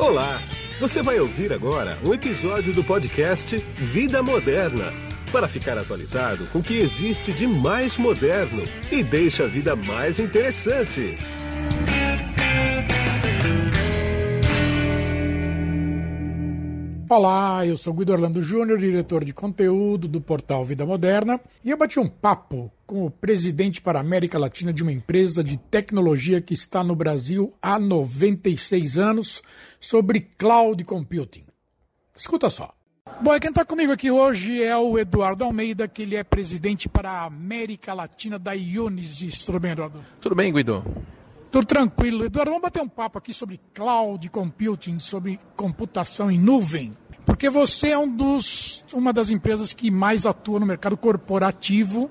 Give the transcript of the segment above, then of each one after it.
Olá! Você vai ouvir agora um episódio do podcast Vida Moderna para ficar atualizado com o que existe de mais moderno e deixa a vida mais interessante. Olá, eu sou Guido Orlando Júnior, diretor de conteúdo do portal Vida Moderna, e eu bati um papo com o presidente para a América Latina de uma empresa de tecnologia que está no Brasil há 96 anos sobre cloud computing. Escuta só. Bom, quem está comigo aqui hoje é o Eduardo Almeida, que ele é presidente para a América Latina da Ionis. Tudo bem, Eduardo? Tudo bem, Guido? Tudo tranquilo. Eduardo, vamos bater um papo aqui sobre cloud computing, sobre computação em nuvem. Porque você é um dos, uma das empresas que mais atua no mercado corporativo.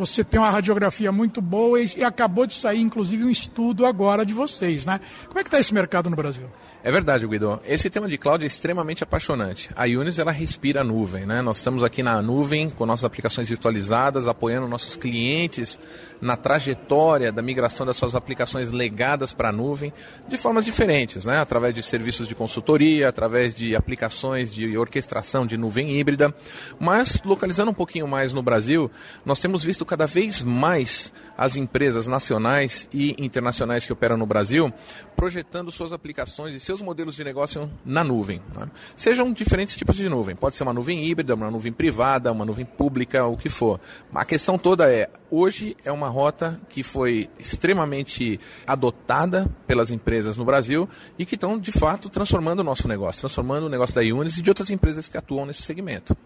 Você tem uma radiografia muito boa e, acabou de sair, inclusive, um estudo agora de vocês, né? Como é que está esse mercado no Brasil? É verdade, Guido. Esse tema de cloud é extremamente apaixonante. A Unis ela respira a nuvem, né? Nós estamos aqui na nuvem com nossas aplicações virtualizadas, apoiando nossos clientes na trajetória da migração das suas aplicações legadas para a nuvem de formas diferentes, né? Através de serviços de consultoria, através de aplicações de orquestração de nuvem híbrida. Mas localizando um pouquinho mais no Brasil, nós temos visto cada vez mais as empresas nacionais e internacionais que operam no Brasil projetando suas aplicações e seus modelos de negócio na nuvem. Né? Sejam diferentes tipos de nuvem. Pode ser uma nuvem híbrida, uma nuvem privada, uma nuvem pública, o que for. A questão toda é, hoje é uma rota que foi extremamente adotada pelas empresas no Brasil e que estão, de fato, transformando o nosso negócio, transformando o negócio da Unis e de outras empresas que atuam nesse segmento.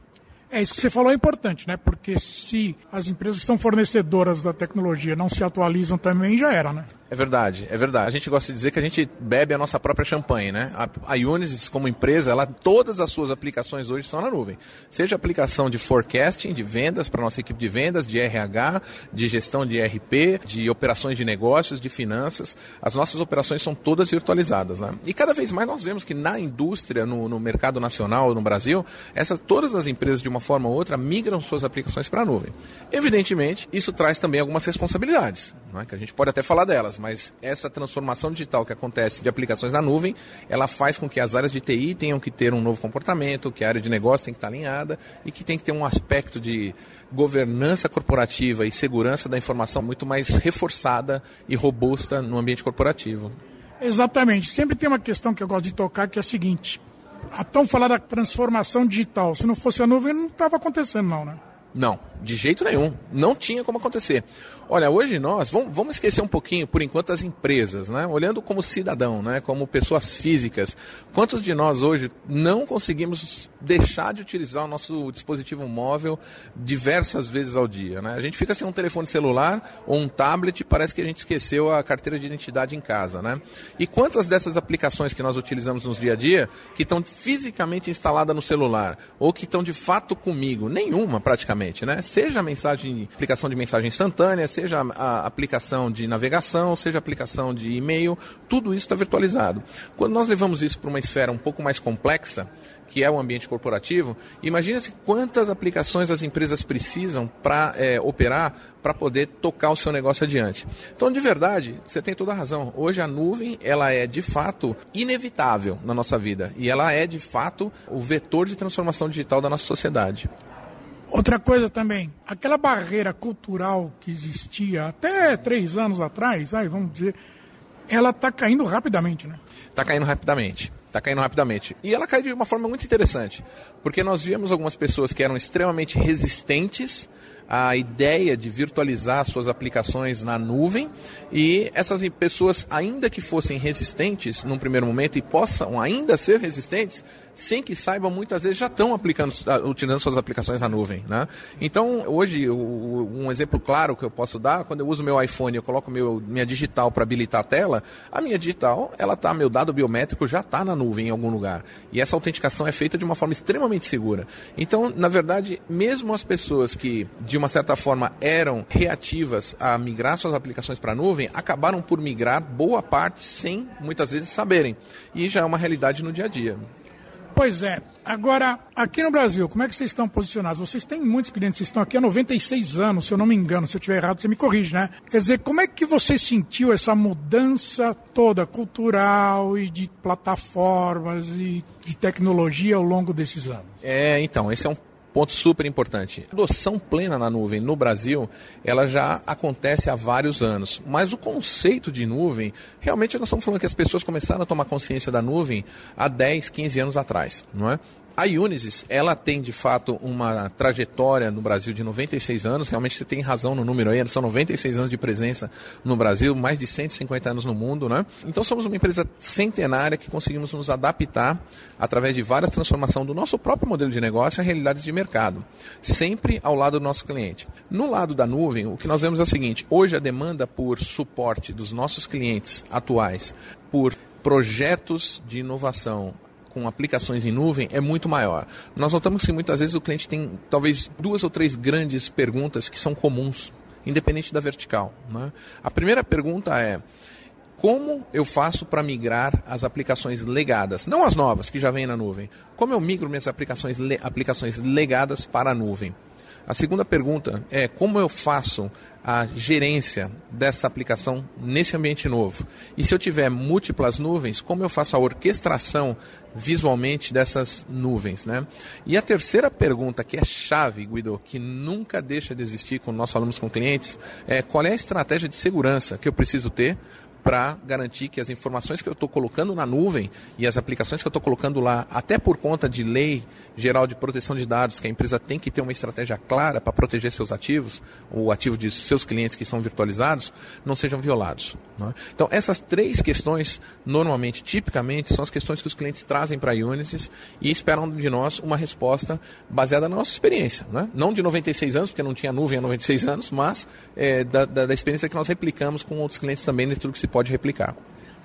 É isso que você falou é importante, né? Porque se as empresas que são fornecedoras da tecnologia não se atualizam também, já era, né? É verdade, é verdade. A gente gosta de dizer que a gente bebe a nossa própria champanhe, né? A, Unisys, como empresa, ela, todas as suas aplicações hoje são na nuvem. Seja aplicação de forecasting, de vendas para nossa equipe de vendas, de RH, de gestão de ERP, de operações de negócios, de finanças. As nossas operações são todas virtualizadas, né? E cada vez mais nós vemos que na indústria, no, no mercado nacional, no Brasil, essas, todas as empresas, de uma forma ou outra, migram suas aplicações para a nuvem. Evidentemente, isso traz também algumas responsabilidades, é? que a gente pode até falar delas, mas essa transformação digital que acontece de aplicações na nuvem, ela faz com que as áreas de TI tenham que ter um novo comportamento, que a área de negócio tem que estar alinhada e que tem que ter um aspecto de governança corporativa e segurança da informação muito mais reforçada e robusta no ambiente corporativo. Exatamente. Sempre tem uma questão que eu gosto de tocar que é a seguinte: a tão falar da transformação digital, se não fosse a nuvem, não estava acontecendo, não, né? Não, de jeito nenhum. Não tinha como acontecer. Olha, hoje nós, vamos, vamos esquecer um pouquinho, por enquanto, as empresas, né? Olhando como cidadão, né? Como pessoas físicas. Quantos de nós hoje não conseguimos deixar de utilizar o nosso dispositivo móvel diversas vezes ao dia, né? A gente fica sem um telefone celular ou um tablet e parece que a gente esqueceu a carteira de identidade em casa, né? E quantas dessas aplicações que nós utilizamos no dia a dia que estão fisicamente instaladas no celular ou que estão de fato comigo? Nenhuma, praticamente, né? Seja a mensagem, aplicação de mensagem instantânea, seja a aplicação de navegação, seja a aplicação de e-mail, tudo isso está virtualizado. Quando nós levamos isso para uma esfera um pouco mais complexa, que é o ambiente corporativo, imagina-se quantas aplicações as empresas precisam para é, operar para poder tocar o seu negócio adiante. Então, de verdade, você tem toda a razão. Hoje a nuvem ela é de fato inevitável na nossa vida e ela é de fato o vetor de transformação digital da nossa sociedade. Outra coisa também, aquela barreira cultural que existia até três anos atrás, aí vamos dizer, ela está caindo rapidamente, né? Está caindo rapidamente. Está caindo rapidamente. E ela cai de uma forma muito interessante, porque nós vimos algumas pessoas que eram extremamente resistentes a ideia de virtualizar suas aplicações na nuvem e essas pessoas, ainda que fossem resistentes num primeiro momento e possam ainda ser resistentes, sem que saibam, muitas vezes já estão aplicando, ah, utilizando suas aplicações na nuvem. Né? Então, hoje, um exemplo claro que eu posso dar, quando eu uso meu iPhone, eu coloco meu, minha digital para habilitar a tela, a minha digital, ela tá, meu dado biométrico já está na nuvem em algum lugar. E essa autenticação é feita de uma forma extremamente segura. Então, na verdade, mesmo as pessoas que, de uma certa forma, eram reativas a migrar suas aplicações para a nuvem, acabaram por migrar boa parte sem, muitas vezes, saberem. E já é uma realidade no dia a dia. Pois é. Agora, aqui no Brasil, como é que vocês estão posicionados? Vocês têm muitos clientes, vocês estão aqui há 96 anos, se eu não me engano. Se eu estiver errado, você me corrige, né? Quer dizer, como é que você sentiu essa mudança toda cultural e de plataformas e de tecnologia ao longo desses anos? É, então, esse é um ponto super importante. A adoção plena na nuvem no Brasil, ela já acontece há vários anos. Mas o conceito de nuvem, realmente nós estamos falando que as pessoas começaram a tomar consciência da nuvem há 10, 15 anos atrás, não é? A Unisys, ela tem de fato uma trajetória no Brasil de 96 anos, realmente você tem razão no número aí, são 96 anos de presença no Brasil, mais de 150 anos no mundo, né? Então somos uma empresa centenária que conseguimos nos adaptar através de várias transformações do nosso próprio modelo de negócio a realidades de mercado, sempre ao lado do nosso cliente. No lado da nuvem, o que nós vemos é o seguinte: hoje a demanda por suporte dos nossos clientes atuais por projetos de inovação com aplicações em nuvem é muito maior. Nós notamos que muitas vezes o cliente tem talvez duas ou três grandes perguntas que são comuns, independente da vertical. Né? A primeira pergunta é como eu faço para migrar as aplicações legadas, não as novas que já vêm na nuvem. Como eu migro minhas aplicações, aplicações legadas para a nuvem? A segunda pergunta é como eu faço a gerência dessa aplicação nesse ambiente novo? E se eu tiver múltiplas nuvens, como eu faço a orquestração visualmente dessas nuvens? Né? E a terceira pergunta, que é chave, Guido, que nunca deixa de existir quando nós falamos com clientes, é qual é a estratégia de segurança que eu preciso ter para garantir que as informações que eu estou colocando na nuvem e as aplicações que eu estou colocando lá, até por conta de lei geral de proteção de dados, que a empresa tem que ter uma estratégia clara para proteger seus ativos, o ativo de seus clientes que são virtualizados, não sejam violados. Né? Então, essas três questões, normalmente, tipicamente, são as questões que os clientes trazem para a Unisys e esperam de nós uma resposta baseada na nossa experiência. Né? Não de 96 anos, porque não tinha nuvem há 96 anos, mas é, da, da, da experiência que nós replicamos com outros clientes também dentro do que se pode replicar.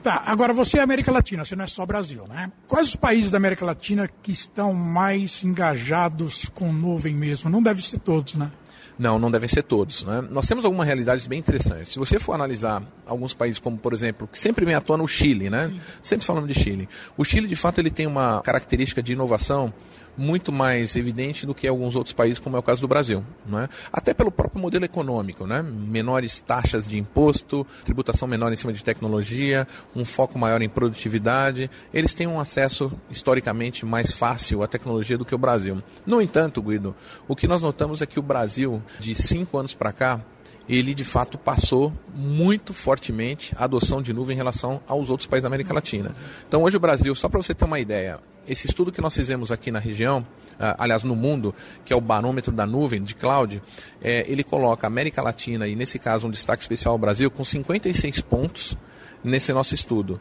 Tá, agora você é América Latina, você não é só Brasil, né? Quais os países da América Latina que estão mais engajados com nuvem mesmo? Não deve ser todos, né? Não, não devem ser todos. Né? Nós temos algumas realidades bem interessantes. Se você for analisar alguns países, como por exemplo, que sempre vem à tona o Chile, né? Sempre falamos de Chile. O Chile, de fato, ele tem uma característica de inovação muito mais evidente do que alguns outros países, como é o caso do Brasil. Né? Até pelo próprio modelo econômico, né? menores taxas de imposto, tributação menor em cima de tecnologia, um foco maior em produtividade. Eles têm um acesso historicamente mais fácil à tecnologia do que o Brasil. No entanto, Guido, o que nós notamos é que o Brasil, de cinco anos para cá, ele de fato passou muito fortemente a adoção de nuvem em relação aos outros países da América Latina. Então hoje o Brasil, só para você ter uma ideia, esse estudo que nós fizemos aqui na região, Uh, aliás, no mundo, que é o barômetro da nuvem de cloud, é, ele coloca a América Latina, e nesse caso um destaque especial ao Brasil, com 56 pontos nesse nosso estudo.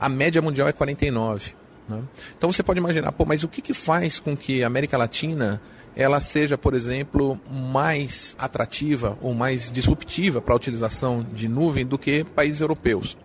A média mundial é 49. Né? Então você pode imaginar, pô, mas o que, que faz com que a América Latina ela seja, por exemplo, mais atrativa ou mais disruptiva para a utilização de nuvem do que países europeus?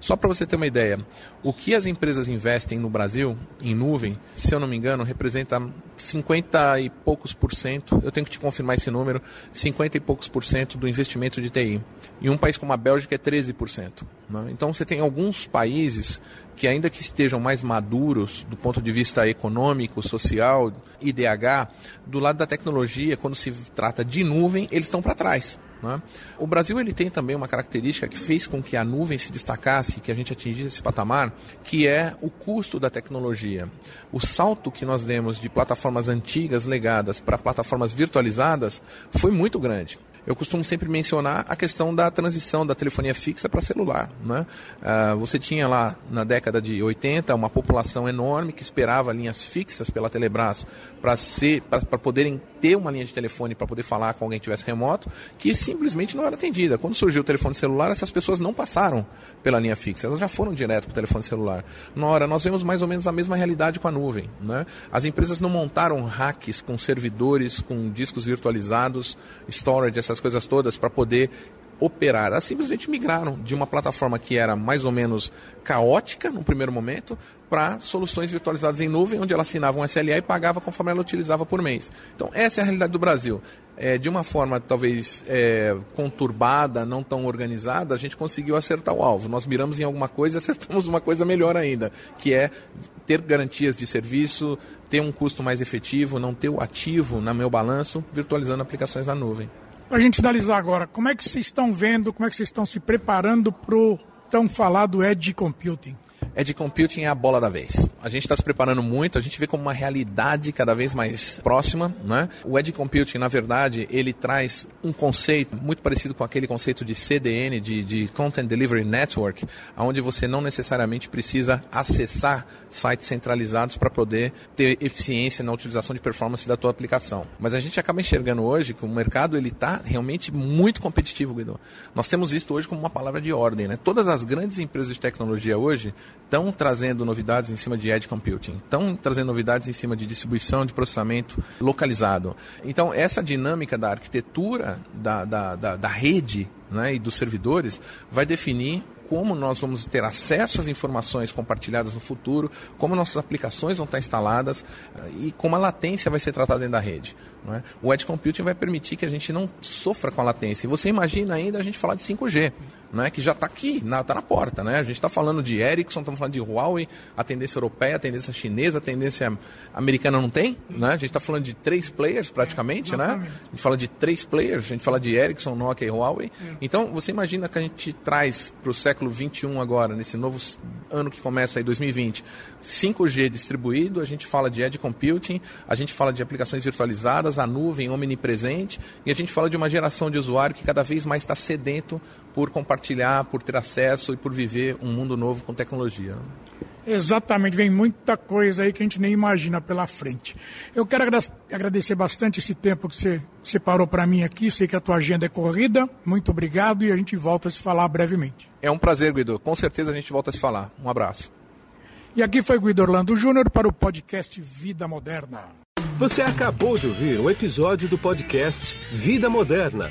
Só para você ter uma ideia, o que as empresas investem no Brasil em nuvem, se eu não me engano, representa 50 e poucos por cento, eu tenho que te confirmar esse número, 50 e poucos por cento do investimento de TI. Em um país como a Bélgica é 13%. Né? Então você tem alguns países que ainda que estejam mais maduros do ponto de vista econômico, social, IDH, do lado da tecnologia, quando se trata de nuvem, eles estão para trás. Né? O Brasil ele tem também uma característica que fez com que a nuvem se destacasse, que a gente atingisse esse patamar, que é o custo da tecnologia. O salto que nós demos de plataformas antigas legadas para plataformas virtualizadas foi muito grande eu costumo sempre mencionar a questão da transição da telefonia fixa para celular. Né? Uh, você tinha lá na década de 80 uma população enorme que esperava linhas fixas pela Telebrás para poderem ter uma linha de telefone para poder falar com alguém que tivesse remoto, que simplesmente não era atendida. Quando surgiu o telefone celular, essas pessoas não passaram pela linha fixa, elas já foram direto para o telefone celular. Na hora, nós vemos mais ou menos a mesma realidade com a nuvem. Né? As empresas não montaram hacks com servidores, com discos virtualizados, storage, essas coisas todas, para poder operar. Elas simplesmente migraram de uma plataforma que era mais ou menos caótica no primeiro momento para soluções virtualizadas em nuvem, onde ela assinava um SLA e pagava conforme ela utilizava por mês. Então, essa é a realidade do Brasil. É, de uma forma talvez é, conturbada, não tão organizada, a gente conseguiu acertar o alvo. Nós miramos em alguma coisa e acertamos uma coisa melhor ainda, que é ter garantias de serviço, ter um custo mais efetivo, não ter o ativo no meu balanço, virtualizando aplicações na nuvem. Para a gente finalizar agora, como é que vocês estão vendo, como é que vocês estão se preparando para o tão falado Edge Computing? Edge Computing é a bola da vez. A gente está se preparando muito, a gente vê como uma realidade cada vez mais próxima. Né? O Edge Computing, na verdade, ele traz um conceito muito parecido com aquele conceito de CDN, de, de Content Delivery Network, onde você não necessariamente precisa acessar sites centralizados para poder ter eficiência na utilização de performance da tua aplicação. Mas a gente acaba enxergando hoje que o mercado ele está realmente muito competitivo, Guido. Nós temos visto hoje como uma palavra de ordem. Né? Todas as grandes empresas de tecnologia hoje estão trazendo novidades em cima de edge computing, estão trazendo novidades em cima de distribuição de processamento localizado. Então, essa dinâmica da arquitetura da, da, da, da rede né, e dos servidores vai definir como nós vamos ter acesso às informações compartilhadas no futuro, como nossas aplicações vão estar instaladas eh, e como a latência vai ser tratada dentro da rede. É? O Edge Computing vai permitir que a gente não sofra com a latência. E você imagina ainda a gente falar de 5G né, que já está aqui, está na, tá na porta. Né? A gente está falando de Ericsson, estamos falando de Huawei, a tendência europeia, a tendência chinesa, a tendência americana não tem. Né? A gente está falando de três players praticamente, né? A gente fala de três players, a gente fala de Ericsson, Nokia e Huawei. É. Então, você imagina que a gente traz para o século 21 agora, nesse novo ano que começa aí, 2020, 5G distribuído, a gente fala de edge computing, a gente fala de aplicações virtualizadas, a nuvem omnipresente, e a gente fala de uma geração de usuário que cada vez mais está sedento por compartilhar, por ter acesso e por viver um mundo novo com tecnologia. Exatamente, vem muita coisa aí que a gente nem imagina pela frente. Eu quero agradecer bastante esse tempo que você separou para mim aqui. Sei que a tua agenda é corrida. Muito obrigado e a gente volta a se falar brevemente. É um prazer, Guido. Com certeza a gente volta a se falar. Um abraço. E aqui foi Guido Orlando Júnior para o podcast Vida Moderna. Você acabou de ouvir um episódio do podcast Vida Moderna.